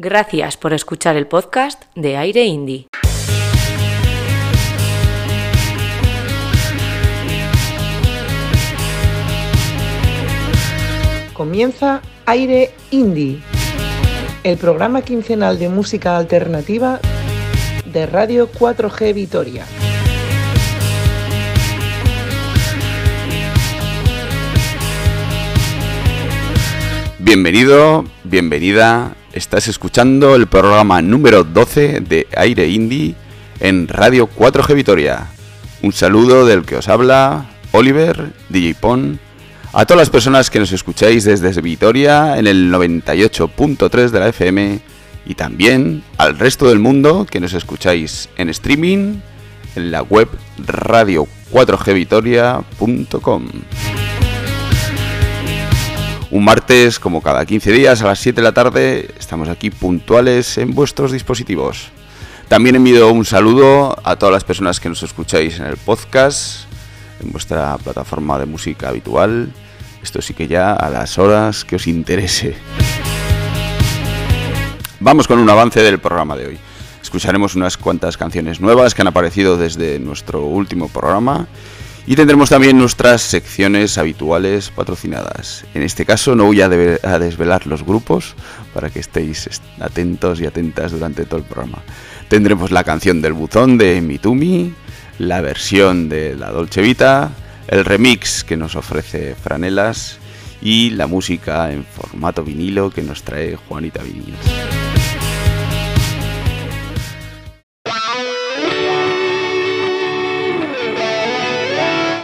Gracias por escuchar el podcast de Aire Indie. Comienza Aire Indie, el programa quincenal de música alternativa de Radio 4G Vitoria. Bienvenido, bienvenida. Estás escuchando el programa número 12 de Aire Indie en Radio 4G Vitoria. Un saludo del que os habla Oliver, DJ a todas las personas que nos escucháis desde Vitoria en el 98.3 de la FM y también al resto del mundo que nos escucháis en streaming en la web radio4gvitoria.com. Un martes, como cada 15 días, a las 7 de la tarde, estamos aquí puntuales en vuestros dispositivos. También envío un saludo a todas las personas que nos escucháis en el podcast, en vuestra plataforma de música habitual. Esto sí que ya a las horas que os interese. Vamos con un avance del programa de hoy. Escucharemos unas cuantas canciones nuevas que han aparecido desde nuestro último programa y tendremos también nuestras secciones habituales patrocinadas. En este caso no voy a, desvelar los grupos para que estéis atentos y atentas durante todo el programa. Tendremos la canción del buzón de Mitumi, la versión de la Dolce Vita, el remix que nos ofrece Franelas y la música en formato vinilo que nos trae Juanita Vinilos.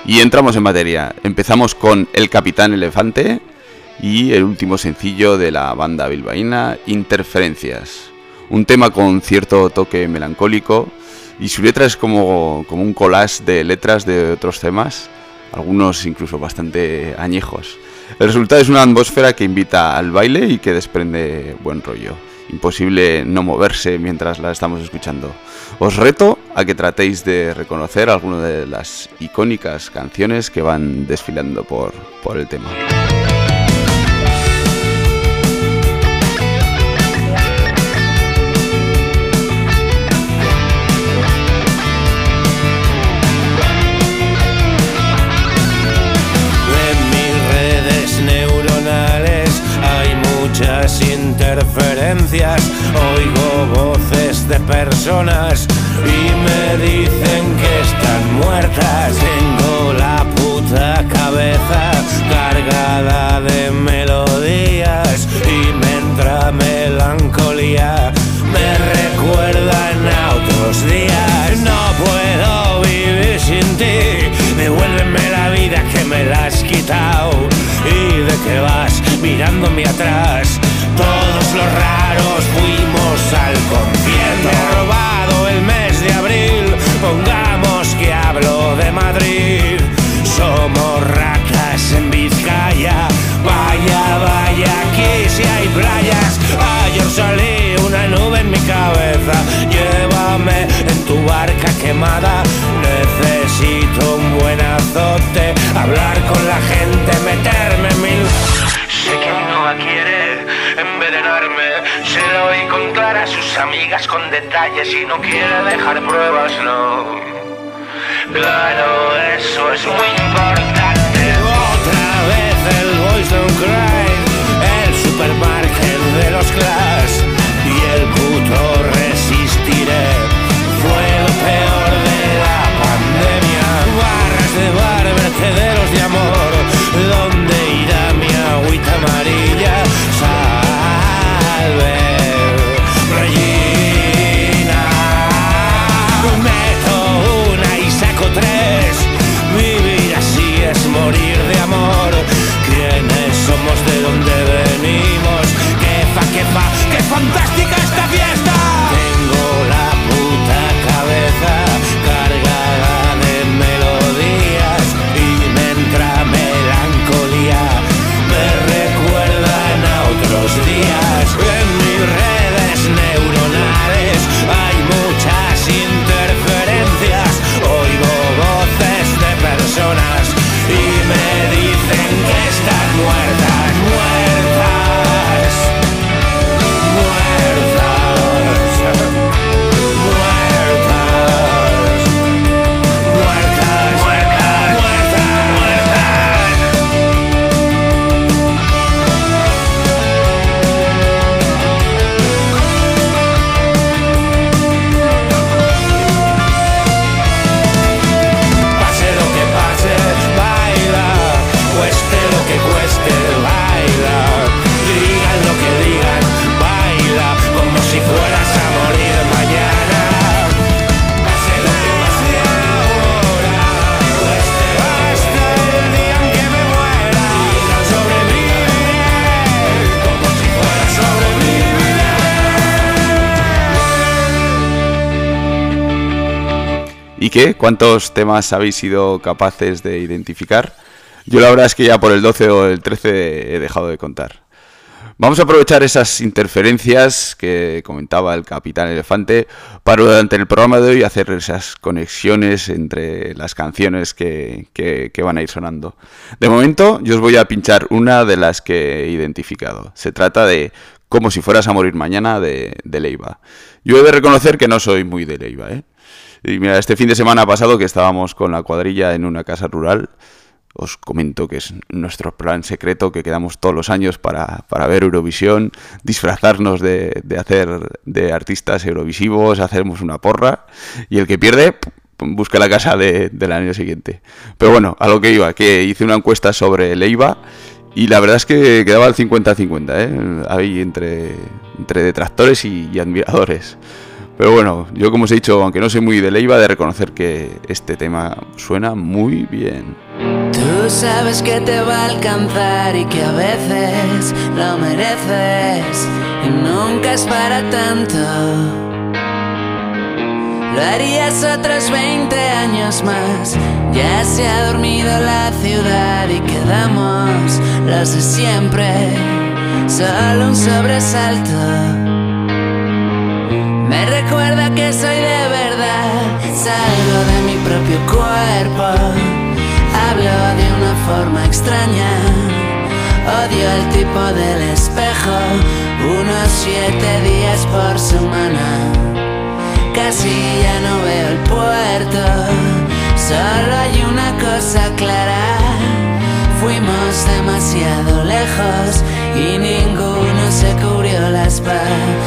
Y entramos en materia. Empezamos con El Capitán Elefante y el último sencillo de la banda bilbaína, Interferencias. Un tema con cierto toque melancólico y su letra es como, como un collage de letras de otros temas, algunos incluso bastante añejos. El resultado es una atmósfera que invita al baile y que desprende buen rollo. Imposible no moverse mientras la estamos escuchando. Os reto a que tratéis de reconocer alguna de las icónicas canciones que van desfilando por, por el tema. Muchas interferencias. Oigo voces de personas y me dicen que están muertas. Tengo la puta cabeza cargada de melodías y me entra melancolía. Me recuerdan a otros días. No puedo vivir sin ti. Devuélveme la vida que me la has quitado. ¿Y de qué vas mirándome atrás? Todos los raros fuimos al concierto. He robado el mes de abril. Pongamos que hablo de Madrid. Somos ratas en Vizcaya. Vaya, vaya, aquí si hay playas. Ayer salí una nube en mi cabeza. Llévame en tu barca quemada. Necesito un buen azote. Hablar con la gente. Sé quiere envenenarme. Se lo oí contar a sus amigas con detalles y no quiere dejar pruebas, no. Claro, eso es muy importante. Otra vez el Boys Don't Cry, el supermarket de los Clash y el puto resistiré. Fue lo peor de la pandemia. Barras de bar, vertederos de amor. ¿Dónde irá mi agüita amarilla? fantástica qué? ¿Cuántos temas habéis sido capaces de identificar? Yo la verdad es que ya por el 12 o el 13 he dejado de contar. Vamos a aprovechar esas interferencias que comentaba el capitán Elefante para durante el programa de hoy hacer esas conexiones entre las canciones que, van a ir sonando. De momento yo os voy a pinchar una de las que he identificado. Se trata de Como si fueras a morir mañana de, de Leiva. Yo he de reconocer que no soy muy de Leiva. ¿eh? Y mira, este fin de semana pasado que estábamos con la cuadrilla en una casa rural, os comento que es nuestro plan secreto que quedamos todos los años para, ver Eurovisión, disfrazarnos de, hacer de artistas eurovisivos, hacemos una porra y el que pierde busca la casa del año siguiente. Pero bueno, a lo que iba, que hice una encuesta sobre Leiva y la verdad es que quedaba al 50-50, ¿eh? ahí entre, entre detractores y admiradores. Pero bueno, yo como os he dicho, aunque no soy muy de Leiva, de reconocer que este tema suena muy bien. Tú sabes que te va a alcanzar y que a veces lo mereces y nunca es para tanto. Lo harías otros 20 años más. Ya se ha dormido la ciudad y quedamos los de siempre. Solo un sobresalto. Me recuerda que soy de verdad, salgo de mi propio cuerpo, hablo de una forma extraña, odio el tipo del espejo, unos siete días por semana, casi ya no veo el puerto, solo hay una cosa clara, fuimos demasiado lejos y ninguno se cubrió la espalda.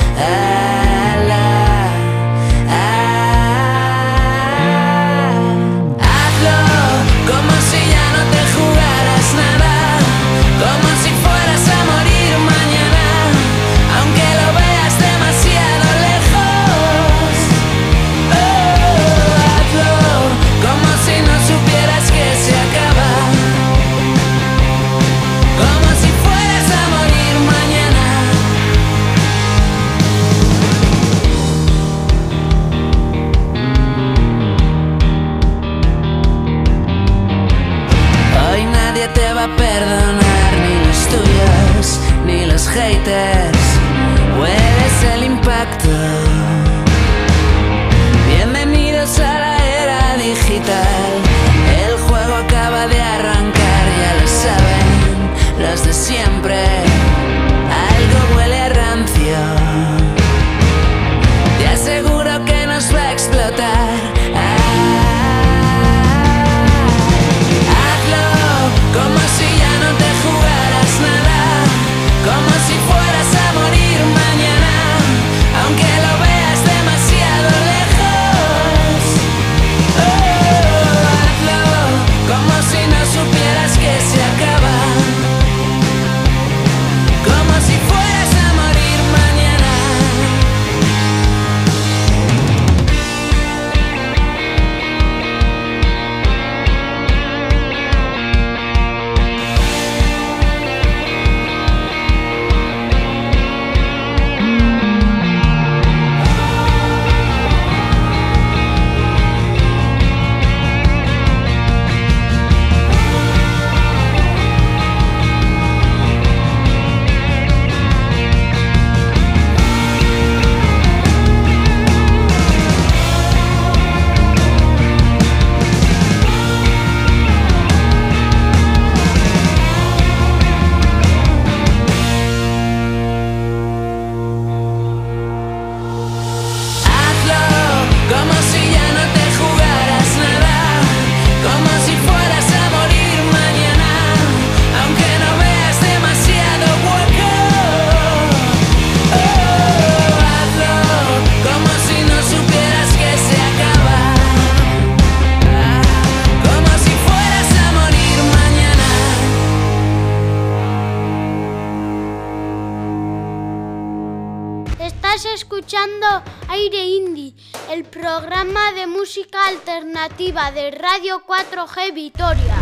Radio 4G Vitoria.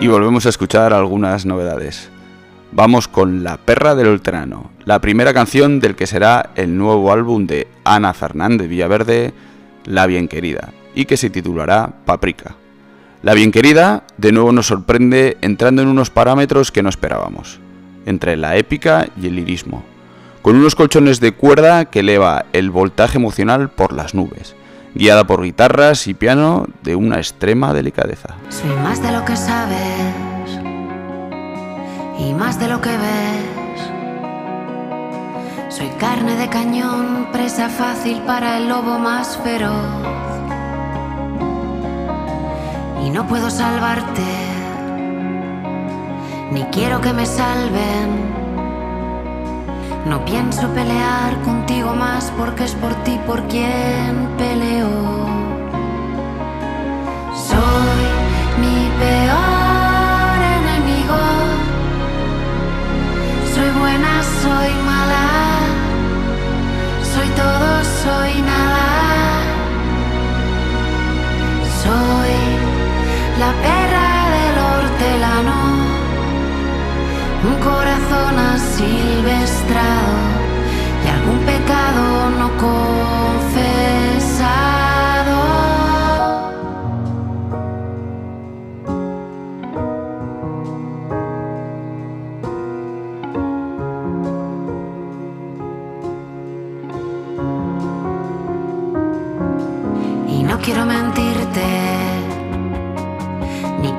y volvemos a escuchar algunas novedades. Vamos con La perra del Ultrano, la primera canción del que será el nuevo álbum de Ana Fernández Villaverde, La Bien Querida, y que se titulará Paprika. La Bien Querida de nuevo nos sorprende entrando en unos parámetros que no esperábamos, entre la épica y el lirismo, con unos colchones de cuerda que eleva el voltaje emocional por las nubes, guiada por guitarras y piano de una extrema delicadeza. Soy más de lo que sabes y más de lo que ves. Soy carne de cañón, presa fácil para el lobo más feroz. Y no puedo salvarte, ni quiero que me salven. No pienso pelear contigo más porque es por ti por quien peleo. Soy mi peor enemigo. Soy buena, soy mala. Soy todo, soy nada. Soy la perra del hortelano. Un corazón asilvestrado y algún pecado no confesado.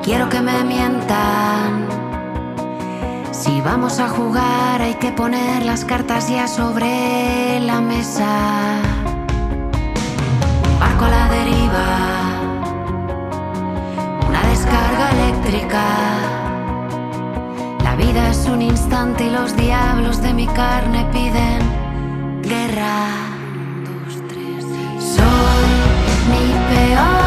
Quiero que me mientan. Si vamos a jugar hay que poner las cartas ya sobre la mesa. Barco a la deriva, una descarga eléctrica. La vida es un instante y los diablos de mi carne piden guerra. Soy mi peor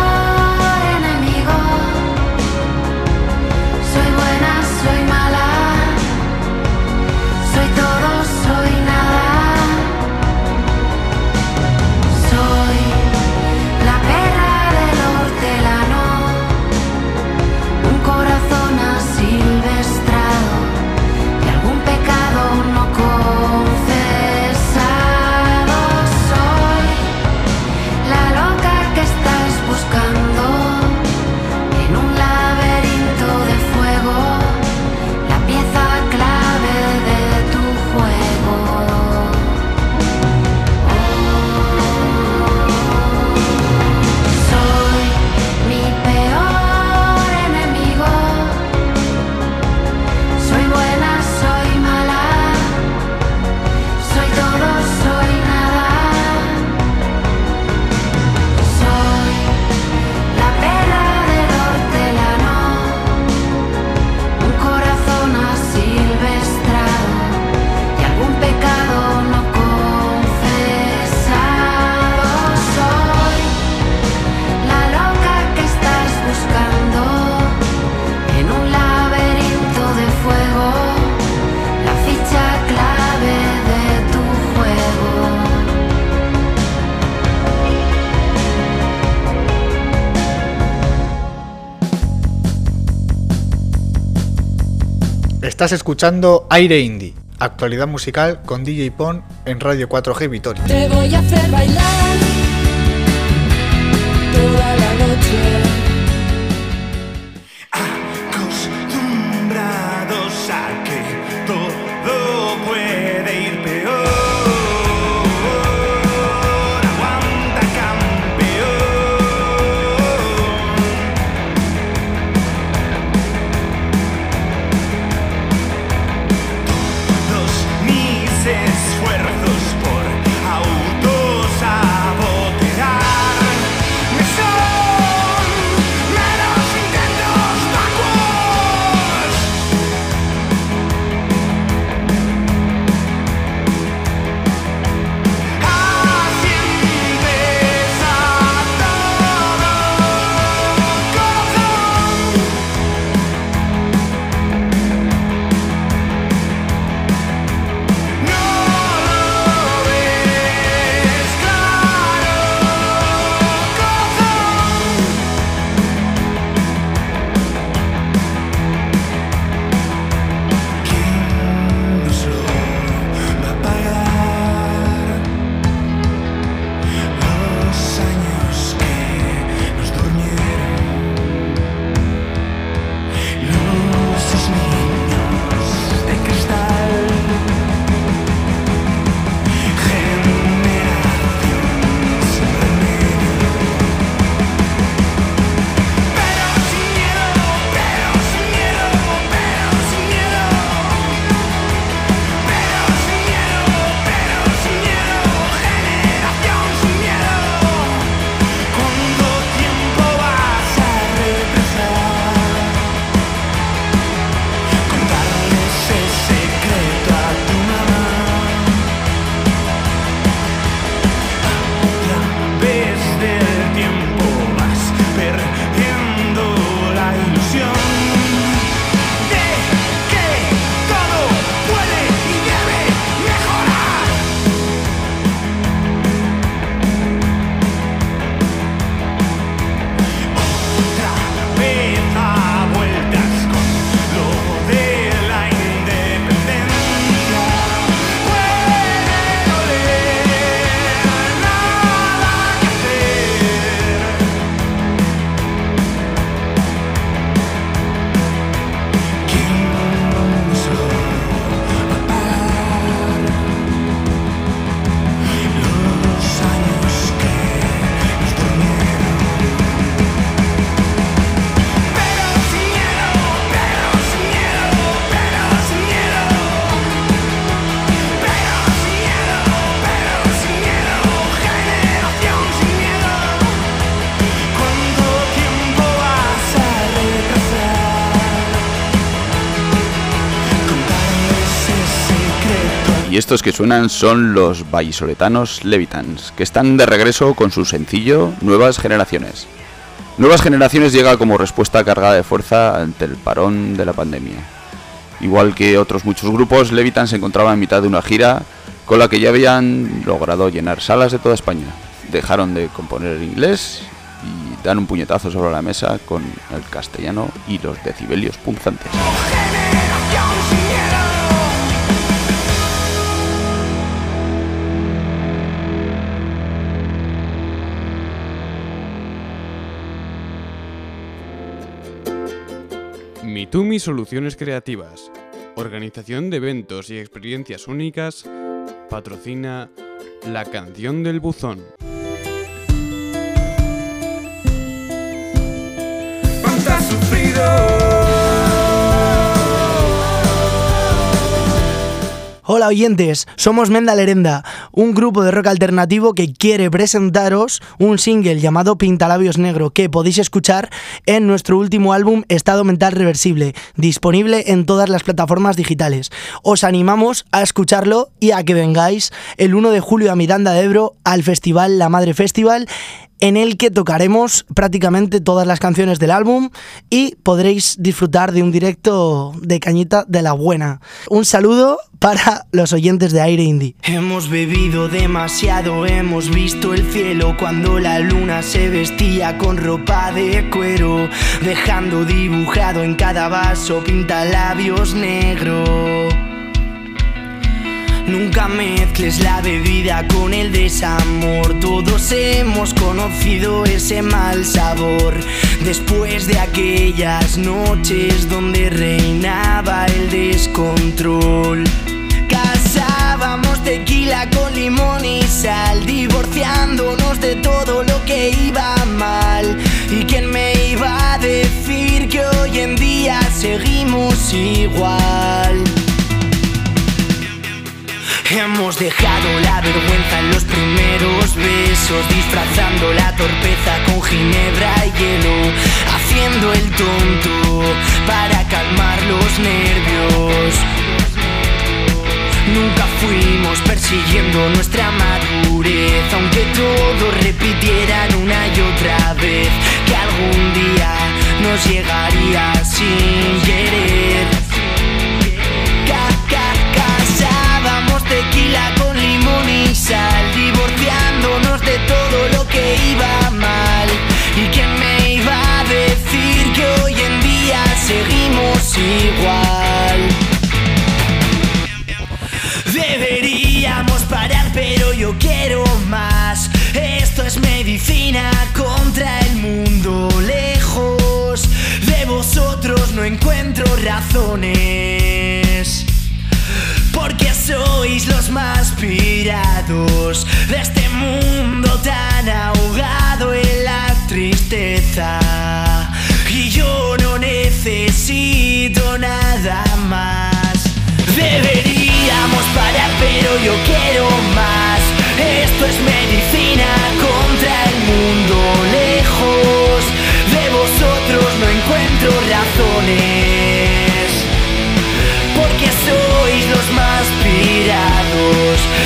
Estás escuchando Aire Indie, actualidad musical con DJ Pon en Radio 4G Vitoria. Te voy a hacer bailar estos que suenan son los vallisoletanos Levitans, que están de regreso con su sencillo Nuevas Generaciones. Nuevas Generaciones llega como respuesta cargada de fuerza ante el parón de la pandemia. Igual que otros muchos grupos, Levitan se encontraba en mitad de una gira con la que ya habían logrado llenar salas de toda España. Dejaron de componer en inglés y dan un puñetazo sobre la mesa con el castellano y los decibelios punzantes. Mitumi Soluciones Creativas. Organización de eventos y experiencias únicas. Patrocina La Canción del Buzón. Hola oyentes, somos Menda Lerenda, un grupo de rock alternativo que quiere presentaros un single llamado Pintalabios Negro que podéis escuchar en nuestro último álbum Estado Mental Reversible, disponible en todas las plataformas digitales. Os animamos a escucharlo y a que vengáis el 1 de julio a Miranda de Ebro al festival La Madre Festival en el que tocaremos prácticamente todas las canciones del álbum y podréis disfrutar de un directo de cañita de la buena. Un saludo para los oyentes de Aire Indie. Hemos bebido demasiado, hemos visto el cielo cuando la luna se vestía con ropa de cuero, dejando dibujado en cada vaso pintalabios negro. Nunca mezcles la bebida con el desamor. Todos hemos conocido ese mal sabor. Después de aquellas noches donde reinaba el descontrol. Casábamos tequila con limón y sal, divorciándonos de todo lo que iba mal. ¿Y quién me iba a decir que hoy en día seguimos igual? Hemos dejado la vergüenza en los primeros besos, disfrazando la torpeza con ginebra y hielo, haciendo el tonto para calmar los nervios. Nunca fuimos persiguiendo nuestra madurez, aunque todos repitieran una y otra vez que algún día nos llegaría sin querer. Razones. Porque sois los más pirados de este mundo tan ahogado en la tristeza. Y yo no necesito nada más. Deberíamos parar, pero yo quiero más. Esto es medicina contra el mundo. Lejos de vosotros no encuentro razones. Pirados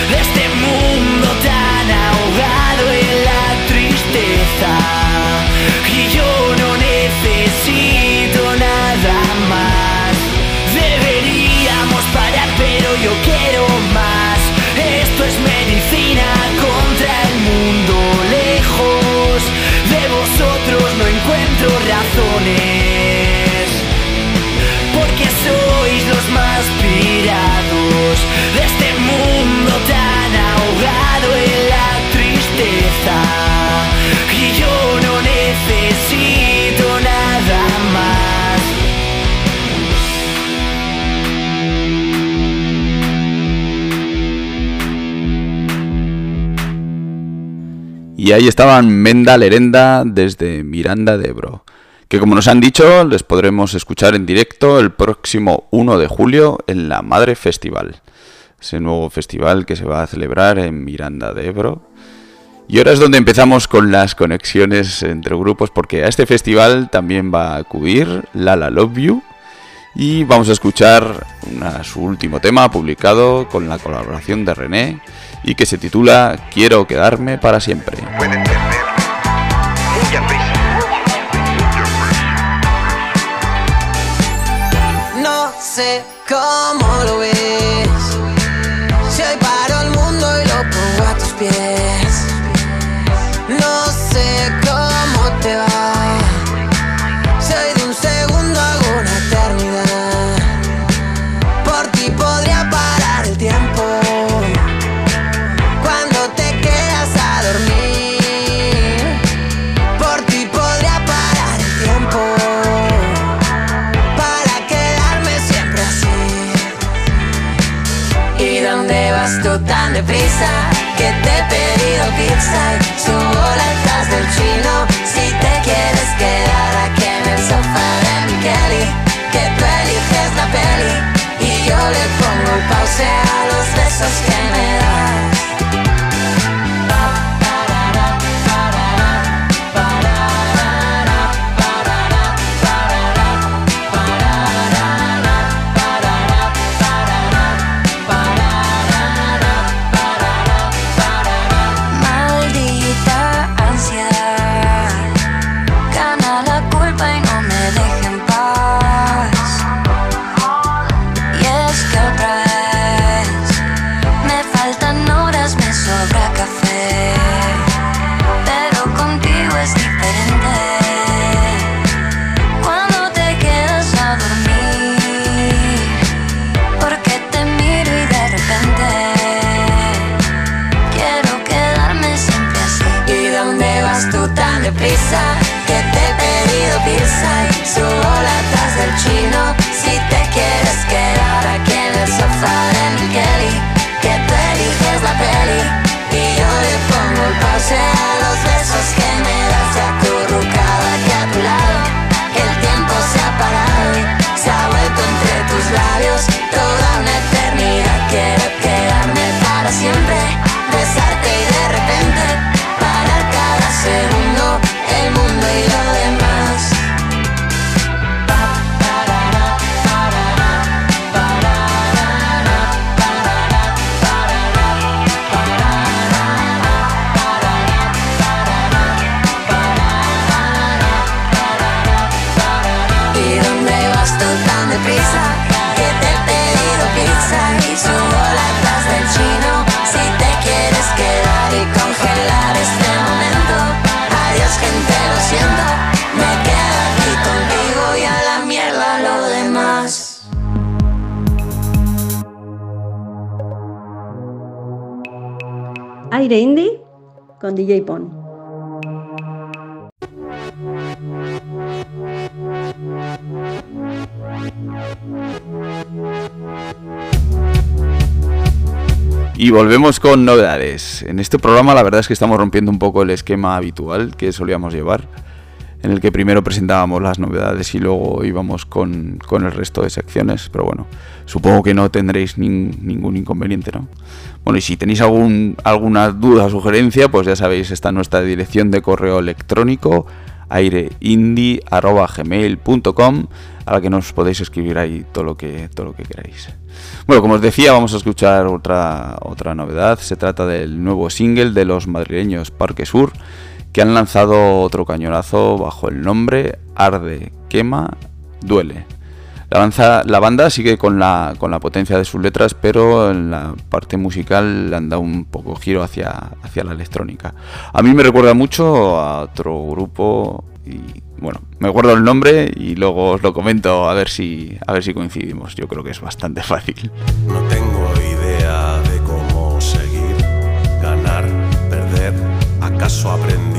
Y ahí estaban Menda Lerenda desde Miranda de Ebro, que como nos han dicho les podremos escuchar en directo el próximo 1 de julio en la Madre Festival, ese nuevo festival que se va a celebrar en Miranda de Ebro. Y ahora es donde empezamos con las conexiones entre grupos, porque a este festival también va a acudir Lala Love You Y vamos a escuchar su último tema publicado con la colaboración de René y que se titula Quiero quedarme para siempre. No sé tú tan deprisa? Que te he pedido pizza y subo las del chino. Si te quieres quedar aquí en el sofá de mi Kelly, que tú eliges la peli y yo le pongo el pause a los besos Aire Indie con DJ Pon. Y volvemos con novedades. En este programa la verdad es que estamos rompiendo un poco el esquema habitual que solíamos llevar, en el que primero presentábamos las novedades y luego íbamos con, con el resto de secciones, pero bueno, supongo que no tendréis nin- ningún inconveniente, ¿no? Bueno, y si tenéis algún, alguna duda o sugerencia, pues ya sabéis, está nuestra dirección de correo electrónico aireindie.gmail.com a la que nos podéis escribir ahí todo lo que, todo lo que queráis. Bueno, como os decía, vamos a escuchar otra, otra novedad. Se trata del nuevo single de los madrileños Parque Sur, que han lanzado otro cañonazo bajo el nombre Arde, Quema, Duele. La, banda sigue con la, potencia de sus letras, pero en la parte musical le han dado un poco giro hacia, la electrónica. A mí me recuerda mucho a otro grupo y bueno, me guardo el nombre y luego os lo comento a ver si, a ver si coincidimos. Yo creo que es bastante fácil. No tengo idea de cómo seguir, ganar, perder. ¿Acaso aprendí?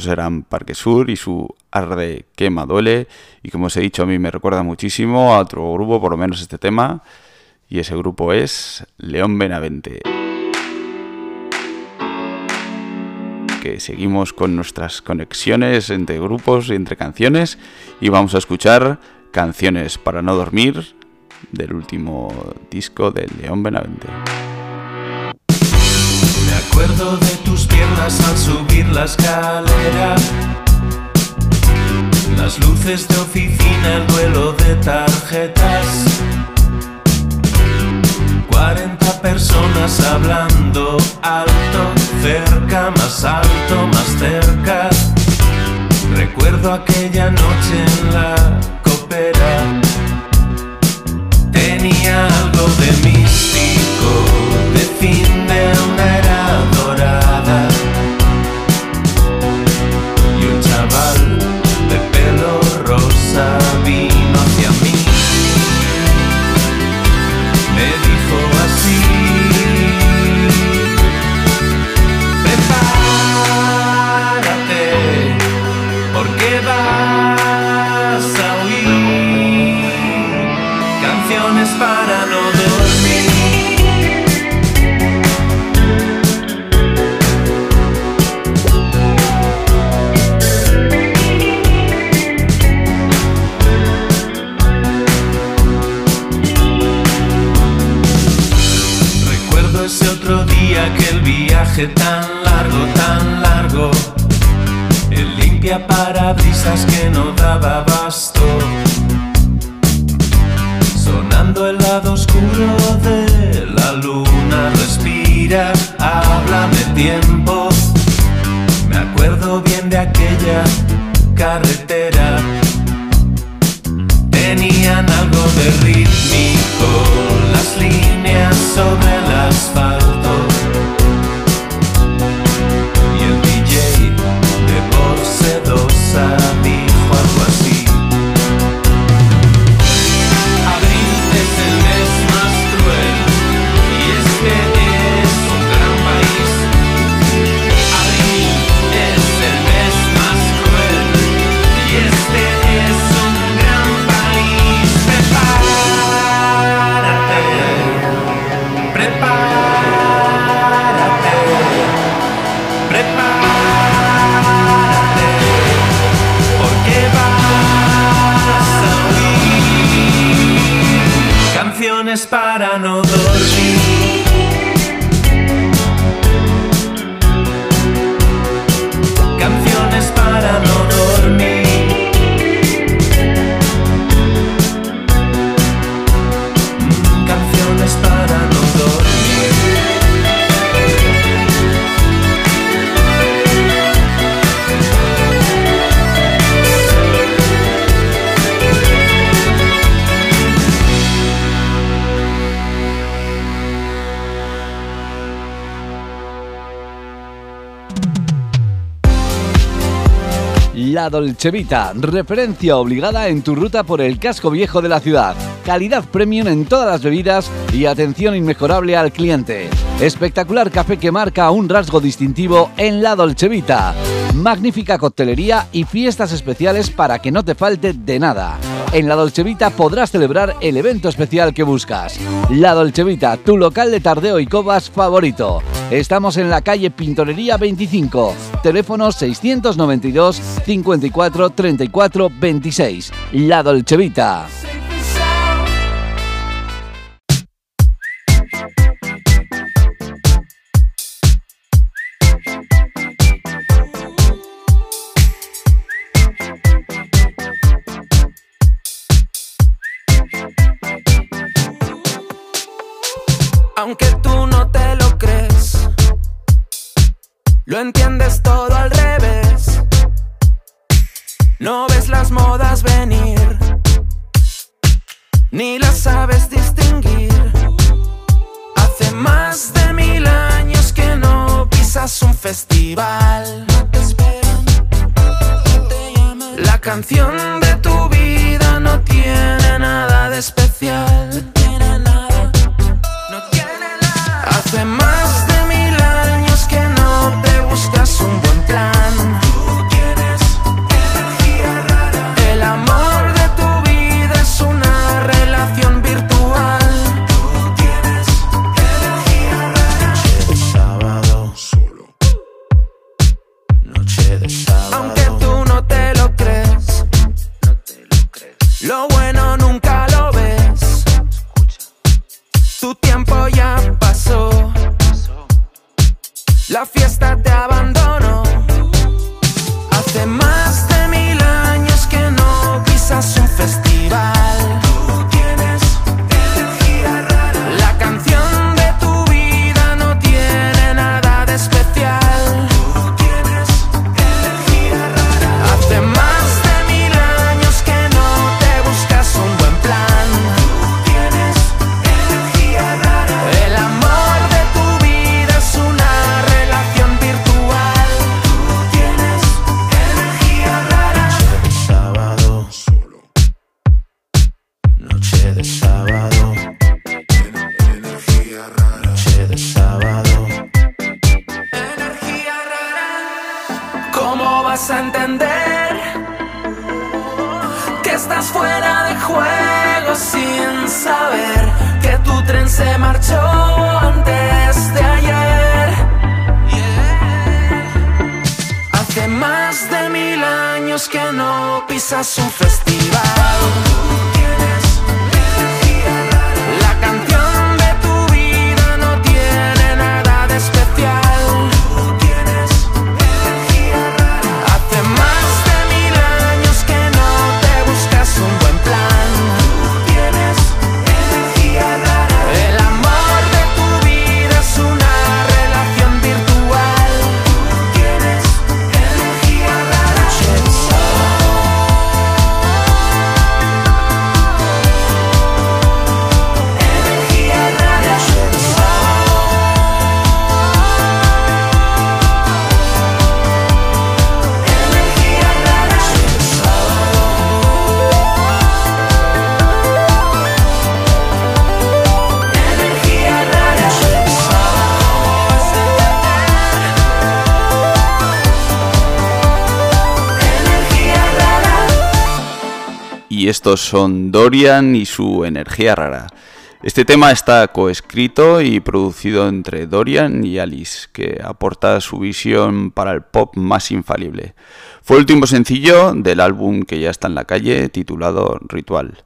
Esos eran Parque Sur y su Arde Quema Duele. Y como os he dicho, a mí me recuerda muchísimo a otro grupo, por lo menos este tema. Y ese grupo es León Benavente. Que seguimos con nuestras conexiones entre grupos y entre canciones. Y vamos a escuchar canciones para no dormir del último disco de León Benavente. Acuerdo de tus piernas al subir la escalera. Las luces de oficina, el duelo de tarjetas. 40 personas hablando alto, cerca, más alto, más cerca. Recuerdo aquella noche en la copera. Tenía algo de que no daba abasto. Sonando el lado oscuro de la luna, respira, háblame tiempo. Me acuerdo bien de aquella carretera. Tenían algo de rítmico, las líneas sobre el asfalto. Canciones para no La Dolce Vita, referencia obligada en tu ruta por el casco viejo de la ciudad. Calidad premium en todas las bebidas y atención inmejorable al cliente. Espectacular café que marca un rasgo distintivo en La Dolce Vita. Magnífica coctelería y fiestas especiales para que no te falte de nada. En La Dolce Vita podrás celebrar el evento especial que buscas. La Dolce Vita, tu local de tardeo y cobas favorito. Estamos en la calle Pintorería 25. Teléfono 692 54 34 26. La Dolce entiendes todo al revés. No ves las modas venir, ni las sabes distinguir. Hace más de mil años que no pisas un festival. La canción de tu vida no tiene nada de especial. Hace más no te buscas un buen son Dorian y su energía rara. Este tema está coescrito y producido entre Dorian y Alice, que aporta su visión para el pop más infalible. Fue el último sencillo del álbum que ya está en la calle, titulado Ritual.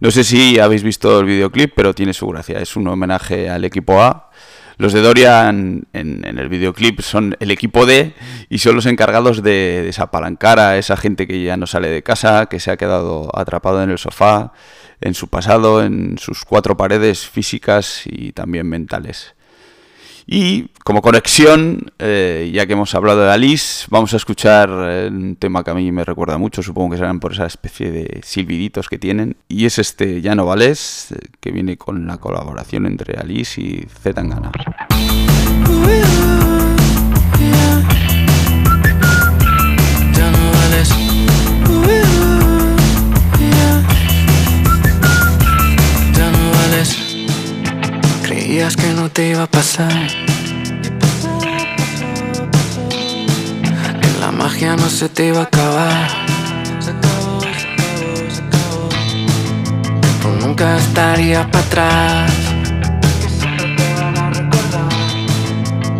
No sé si habéis visto el videoclip, pero tiene su gracia. Es un homenaje al equipo A. Los de Dorian en, en el videoclip son el equipo D y son los encargados de desapalancar a esa gente que ya no sale de casa, que se ha quedado atrapado en el sofá, en su pasado, en sus cuatro paredes físicas y también mentales. Y como conexión, eh, ya que hemos hablado de Alice, vamos a escuchar eh, un tema que a mí me recuerda mucho, supongo que serán por esa especie de silbiditos que tienen, y es este Ya no vales, eh, que viene con la colaboración entre Alice y Z Creías que no te iba a pasar. Que la magia no se te iba a acabar. Tú nunca estarías para atrás.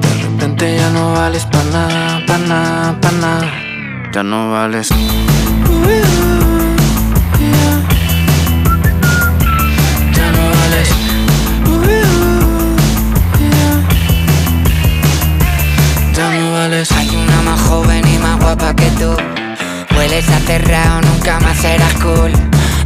De repente ya no vales para nada, para nada, para nada. Ya no vales. Hay una más joven y más guapa que tú. Hueles a cerrado, nunca más serás cool.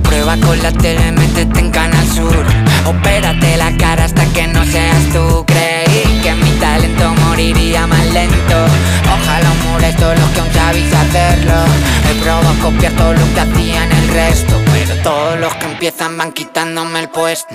Prueba con la tele, métete en Canal Sur. Opérate la cara hasta que no seas tú. Creí que mi talento moriría más lento. Ojalá os molesto los que aún sabéis hacerlo. He probado copiar todo lo que hacían el resto. Pero todos los que empiezan van quitándome el puesto.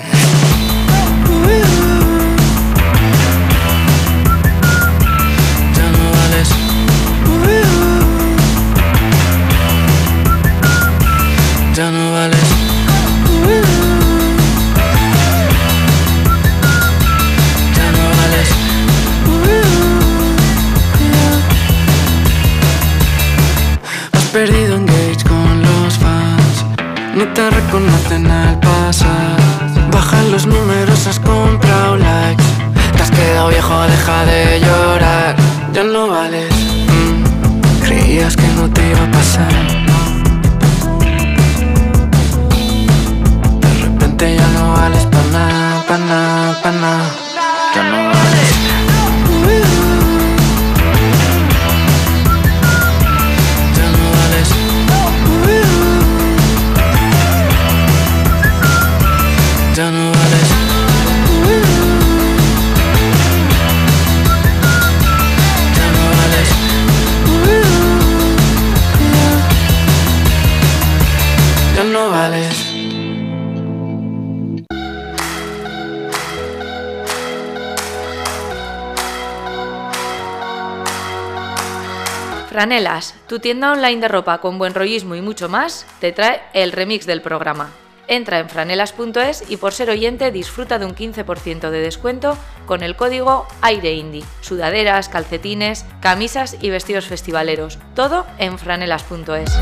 Tu tienda online de ropa con buen rollismo y mucho más, te trae el remix del programa. Entra en franelas.es y por ser oyente disfruta de un 15% de descuento con el código AIREINDI. Sudaderas, calcetines, camisas y vestidos festivaleros. Todo en franelas.es.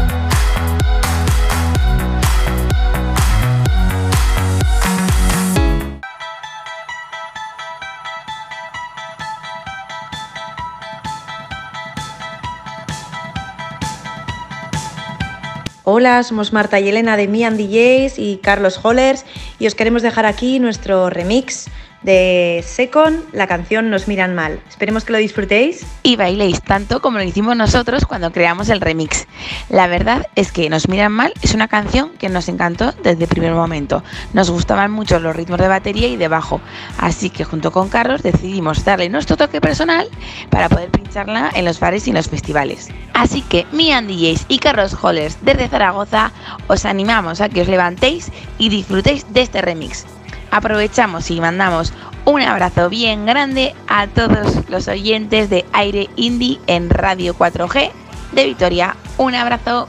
Hola, somos Marta y Elena de Mian DJs y Carlos Hollers y os queremos dejar aquí nuestro remix de Secon, la canción Nos miran mal. Esperemos que lo disfrutéis. Y bailéis tanto como lo hicimos nosotros cuando creamos el remix. La verdad es que Nos miran mal es una canción que nos encantó desde el primer momento. Nos gustaban mucho los ritmos de batería y de bajo, así que junto con Carlos decidimos darle nuestro toque personal para poder pincharla en los bares y en los festivales. Así que Mian DJs y Carlos Hollers desde Zaragoza os animamos a que os levantéis y disfrutéis de este remix aprovechamos y mandamos un abrazo bien grande a todos los oyentes de Aire Indie en Radio 4G de Vitoria. Un abrazo.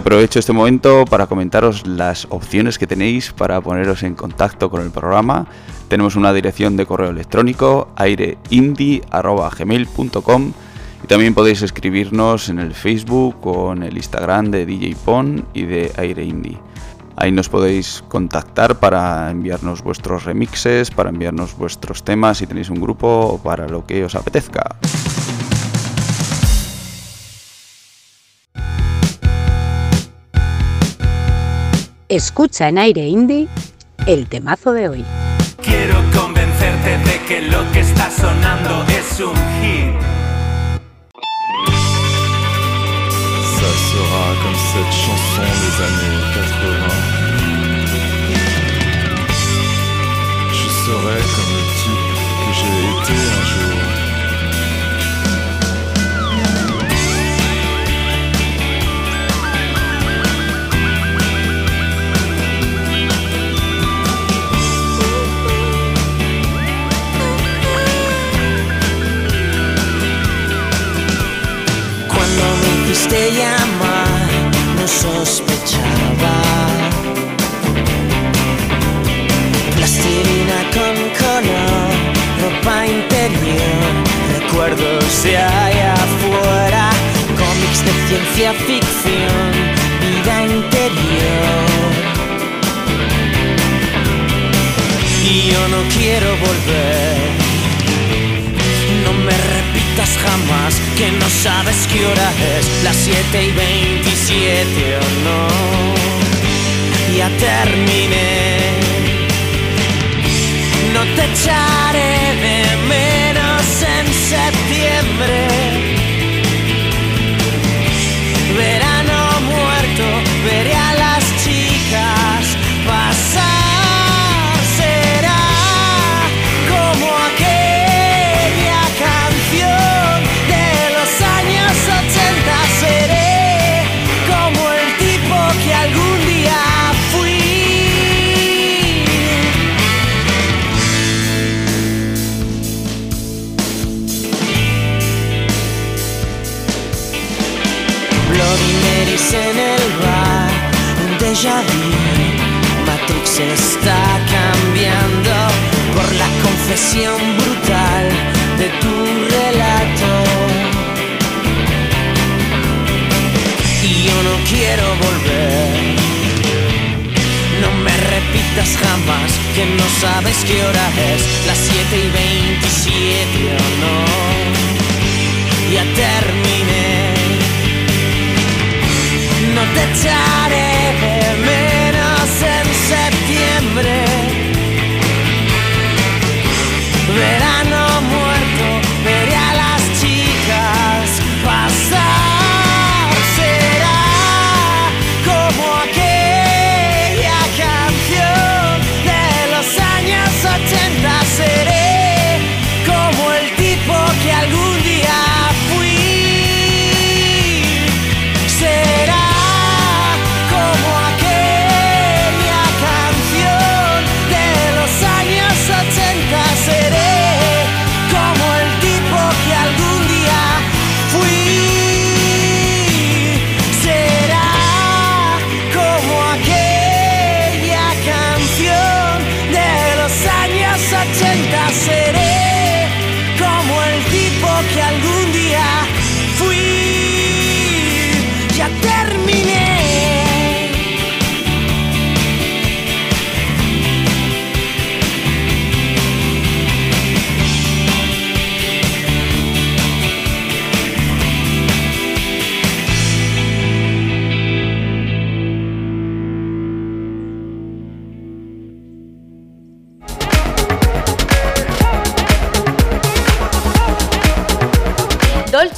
Aprovecho este momento para comentaros las opciones que tenéis para poneros en contacto con el programa. Tenemos una dirección de correo electrónico aireindie.gmail.com y también podéis escribirnos en el Facebook o en el Instagram de DJ Pon y de Aire Indie. Ahí nos podéis contactar para enviarnos vuestros remixes, para enviarnos vuestros temas si tenéis un grupo o para lo que os apetezca. Escucha en aire indie el temazo de hoy. Quiero convencerte de que lo que está sonando es un hit. Ça sera comme cette chanson des années 80. Je serai comme le type que j'ai été un jour. Quiero volver. No me repitas jamás que no sabes qué hora es, las 7 y 27 o no. Ya terminé. No te echaré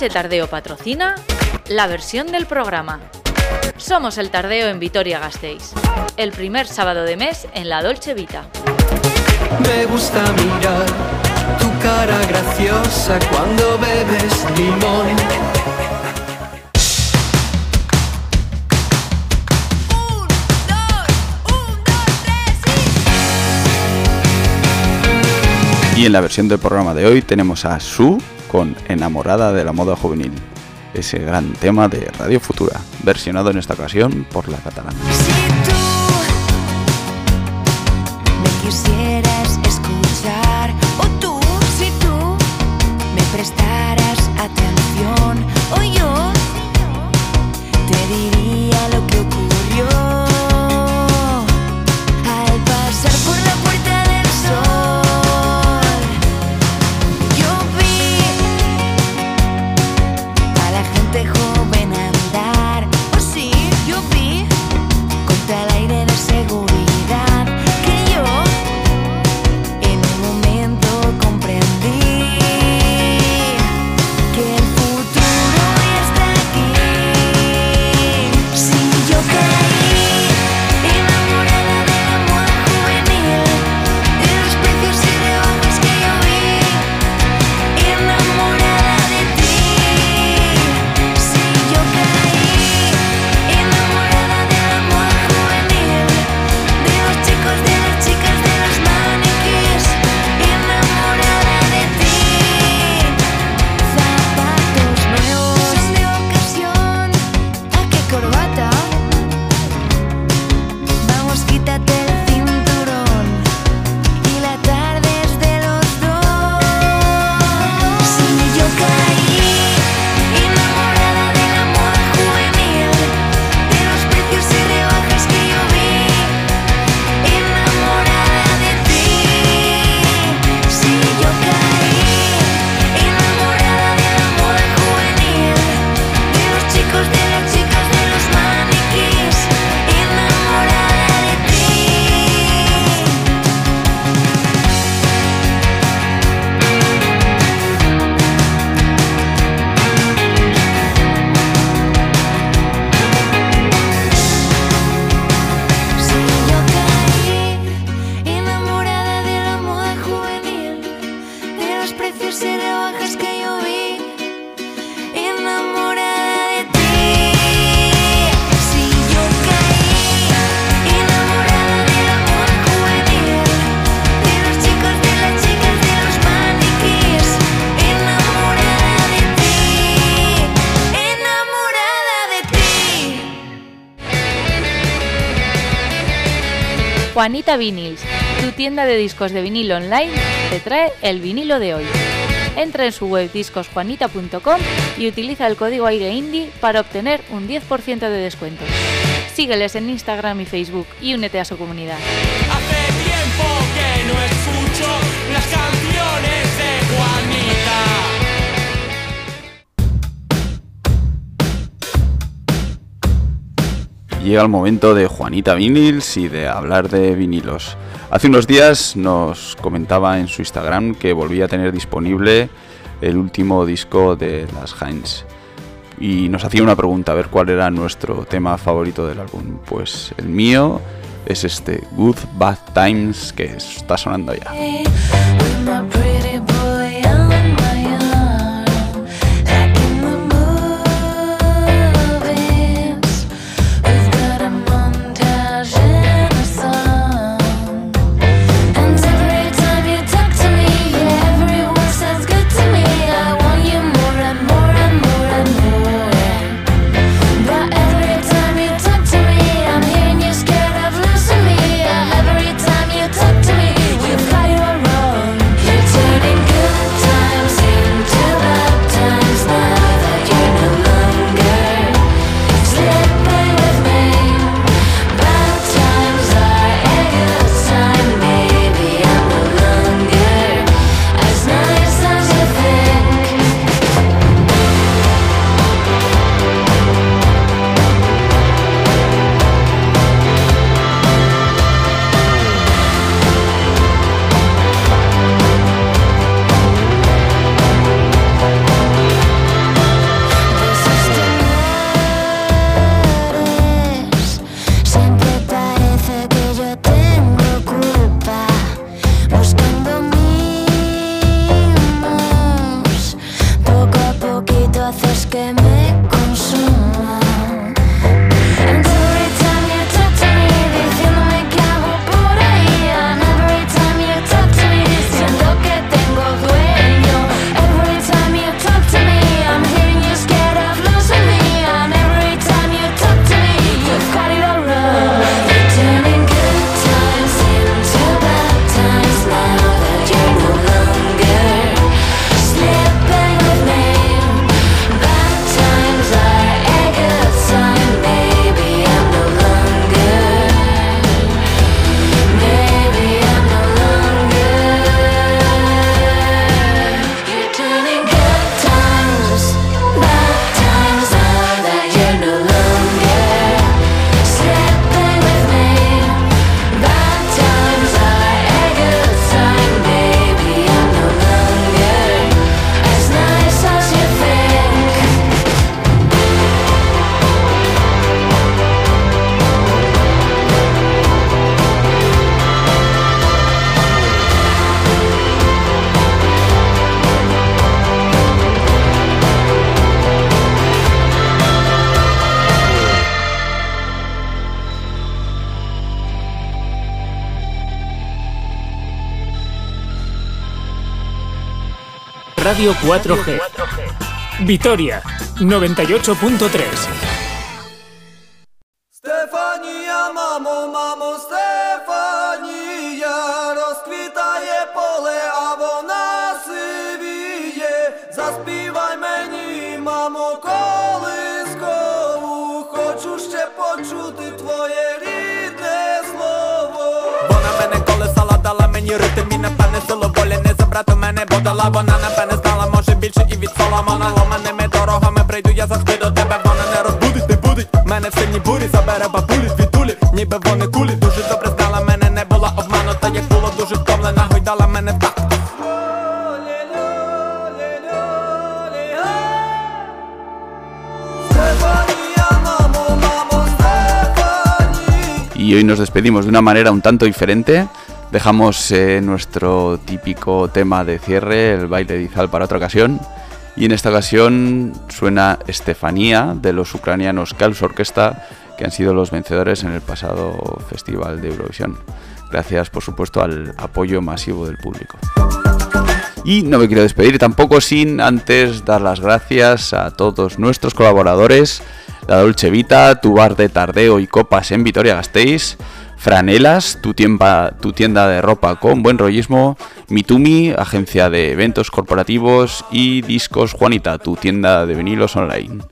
Dolce Tardeo patrocina la versión del programa. Somos el Tardeo en Vitoria-Gasteiz, el primer sábado de mes en la Dolce Vita. Me gusta mirar tu cara graciosa cuando bebes limón. Y en la versión del programa de hoy tenemos a Su con Enamorada de la moda juvenil, ese gran tema de Radio Futura, versionado en esta ocasión por la catalana. Juanita Vinyls, tu tienda de discos de vinilo online, te trae el vinilo de hoy. Entra en su web discosjuanita.com y utiliza el código aire indie para obtener un 10% de descuento. Sígueles en Instagram y Facebook y únete a su comunidad. Llega el momento de Juanita Vinyls y de hablar de vinilos. Hace unos días nos comentaba en su Instagram que volvía a tener disponible el último disco de las Heinz. Y nos hacía una pregunta, a ver cuál era nuestro tema favorito del álbum. Pues el mío es este Good Bad Times que está sonando ya. Radio 4G. Vitoria 98.3. despedimos de una manera un tanto diferente. Dejamos eh, nuestro típico tema de cierre, el baile de Izal, para otra ocasión. Y en esta ocasión suena Estefanía de los ucranianos Kals Orquesta, que han sido los vencedores en el pasado Festival de Eurovisión. Gracias, por supuesto, al apoyo masivo del público. Y no me quiero despedir tampoco sin antes dar las gracias a todos nuestros colaboradores, la Dolce Vita, tu bar de tardeo y copas en Vitoria Gasteiz, Franelas, tu tienda, tu tienda de ropa con buen rollismo, Mitumi, agencia de eventos corporativos y Discos Juanita, tu tienda de vinilos online.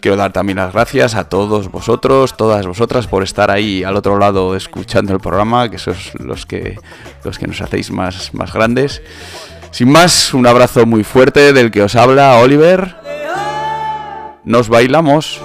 Quiero dar también las gracias a todos vosotros, todas vosotras por estar ahí al otro lado escuchando el programa, que sois los que los que nos hacéis más, más grandes. Sin más, un abrazo muy fuerte del que os habla Oliver. Nos bailamos.